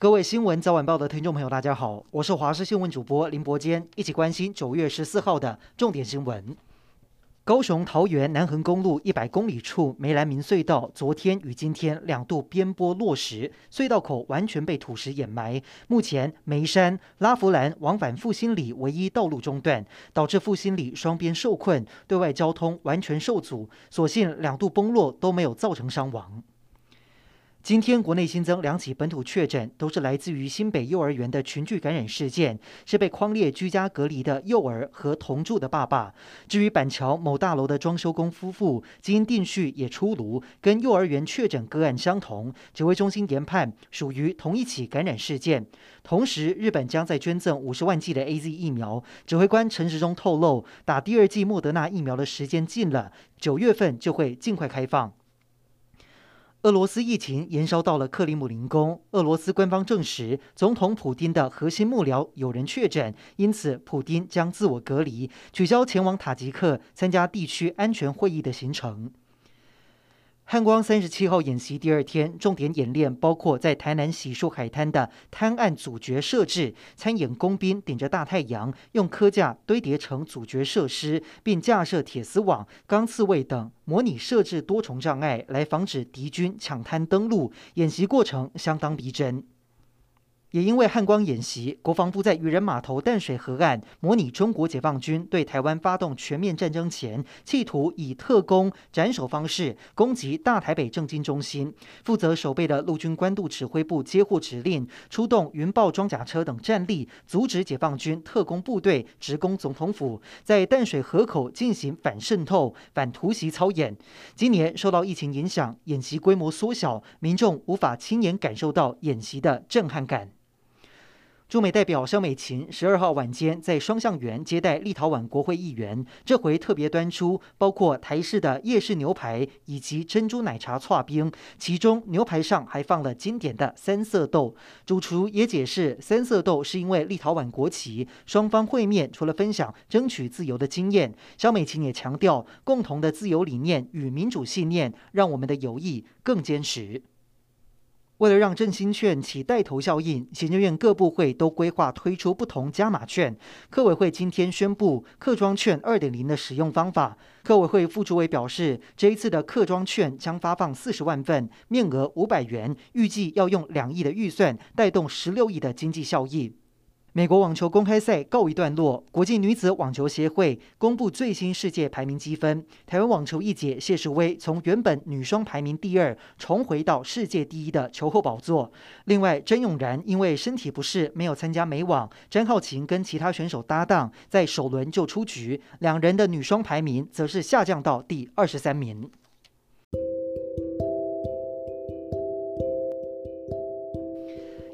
各位新闻早晚报的听众朋友，大家好，我是华视新闻主播林伯坚，一起关心九月十四号的重点新闻。高雄桃园南横公路一百公里处梅兰明隧道，昨天与今天两度边坡落石，隧道口完全被土石掩埋。目前梅山、拉弗兰往返复兴里唯一道路中断，导致复兴里双边受困，对外交通完全受阻。所幸两度崩落都没有造成伤亡。今天国内新增两起本土确诊，都是来自于新北幼儿园的群聚感染事件，是被匡列居家隔离的幼儿和同住的爸爸。至于板桥某大楼的装修工夫妇，基因定序也出炉，跟幼儿园确诊个案相同，指挥中心研判属于同一起感染事件。同时，日本将在捐赠五十万剂的 AZ 疫苗，指挥官陈时中透露，打第二剂莫德纳疫苗的时间近了，九月份就会尽快开放。俄罗斯疫情延烧到了克里姆林宫。俄罗斯官方证实，总统普京的核心幕僚有人确诊，因此普京将自我隔离，取消前往塔吉克参加地区安全会议的行程。汉光三十七号演习第二天，重点演练包括在台南洗漱海滩的滩岸阻绝设置，参演工兵顶着大太阳，用科架堆叠成阻绝设施，并架设铁丝网、钢刺猬等，模拟设置多重障碍来防止敌军抢滩登陆。演习过程相当逼真。也因为汉光演习，国防部在渔人码头淡水河岸模拟中国解放军对台湾发动全面战争前，企图以特攻斩首方式攻击大台北政经中心。负责守备的陆军官渡指挥部接获指令，出动云豹装甲车等战力，阻止解放军特攻部队直攻总统府，在淡水河口进行反渗透、反突袭操演。今年受到疫情影响，演习规模缩小，民众无法亲眼感受到演习的震撼感。驻美代表萧美琴十二号晚间在双橡园接待立陶宛国会议员，这回特别端出包括台式的夜市牛排以及珍珠奶茶剉冰，其中牛排上还放了经典的三色豆。主厨也解释，三色豆是因为立陶宛国旗。双方会面除了分享争取自由的经验，萧美琴也强调共同的自由理念与民主信念，让我们的友谊更坚实。为了让振兴券起带头效应，行政院各部会都规划推出不同加码券。客委会今天宣布客庄券二点零的使用方法。客委会副主委表示，这一次的客庄券将发放四十万份，面额五百元，预计要用两亿的预算带动十六亿的经济效益。美国网球公开赛告一段落，国际女子网球协会公布最新世界排名积分。台湾网球一姐谢淑薇从原本女双排名第二，重回到世界第一的球后宝座。另外，甄永然因为身体不适没有参加美网，詹皓晴跟其他选手搭档在首轮就出局，两人的女双排名则是下降到第二十三名。